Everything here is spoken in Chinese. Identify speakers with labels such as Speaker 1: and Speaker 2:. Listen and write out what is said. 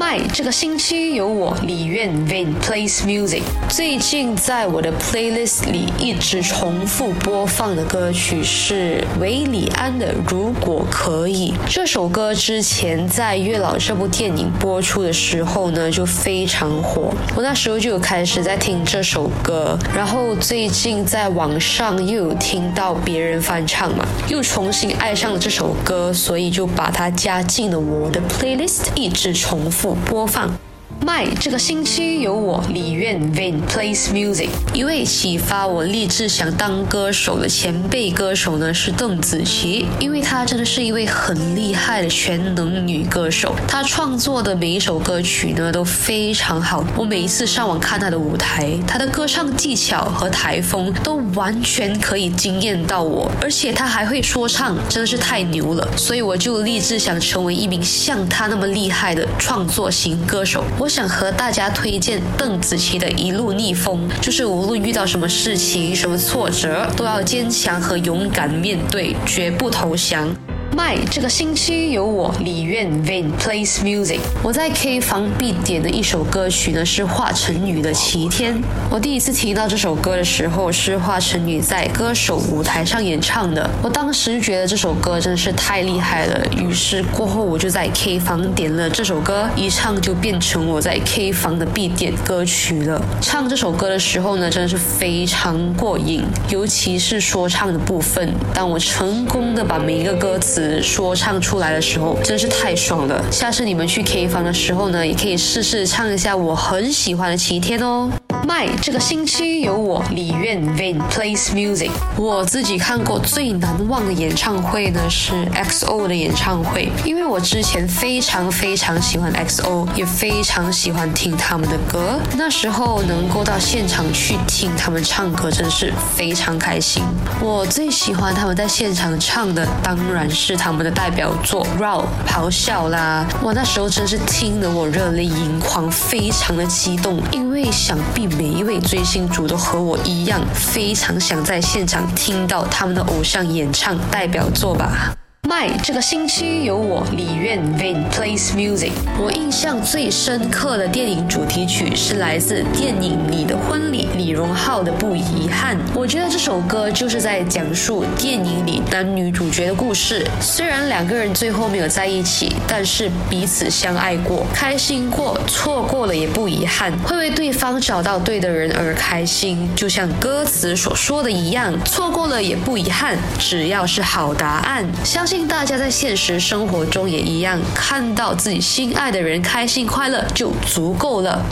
Speaker 1: 麦，这个星期有我李苑 Vain plays music。最近在我的 playlist 里一直重复播放的歌曲是韦礼安的《如果可以》。这首歌之前在《月老》这部电影播出的时候呢，就非常火。我那时候就有开始在听这首歌，然后最近在网上又有听到别人翻唱嘛，又重新爱上了这首歌，所以就把它加进了我的 playlist，一直重复。播放。麦，这个星期有我李苑 Vain plays music。一位启发我立志想当歌手的前辈歌手呢是邓紫棋，因为她真的是一位很厉害的全能女歌手。她创作的每一首歌曲呢都非常好，我每一次上网看她的舞台，她的歌唱技巧和台风都完全可以惊艳到我，而且她还会说唱，真的是太牛了。所以我就立志想成为一名像她那么厉害的创作型歌手。我。想和大家推荐邓紫棋的一路逆风，就是无论遇到什么事情、什么挫折，都要坚强和勇敢面对，绝不投降。麦，这个星期有我李苑 Vain plays music。我在 K 房必点的一首歌曲呢是华晨宇的《齐天》。我第一次听到这首歌的时候是华晨宇在歌手舞台上演唱的。我当时觉得这首歌真的是太厉害了，于是过后我就在 K 房点了这首歌，一唱就变成我在 K 房的必点歌曲了。唱这首歌的时候呢，真的是非常过瘾，尤其是说唱的部分。当我成功的把每一个歌词。说唱出来的时候真是太爽了！下次你们去 K 房的时候呢，也可以试试唱一下我很喜欢的《齐天》哦。麦，这个星期有我李苑 Vain plays music。我自己看过最难忘的演唱会呢是 XO 的演唱会，因为我之前非常非常喜欢 XO，也非常喜欢听他们的歌。那时候能够到现场去听他们唱歌，真是非常开心。我最喜欢他们在现场唱的，当然是他们的代表作《Raw》咆哮啦！哇，那时候真是听得我热泪盈眶，非常的激动，因为想必。每一位追星族都和我一样，非常想在现场听到他们的偶像演唱代表作吧。麦，这个星期有我李苑 Vin plays music。我印象最深刻的电影主题曲是来自电影《你的婚礼》，李荣浩的《不遗憾》。我觉得这首歌就是在讲述电影里男女主角的故事。虽然两个人最后没有在一起，但是彼此相爱过，开心过，错过了也不遗憾，会为对方找到对的人而开心。就像歌词所说的一样，错过了也不遗憾，只要是好答案，相信大家在现实生活中也一样，看到自己心爱的人开心快乐就足够了。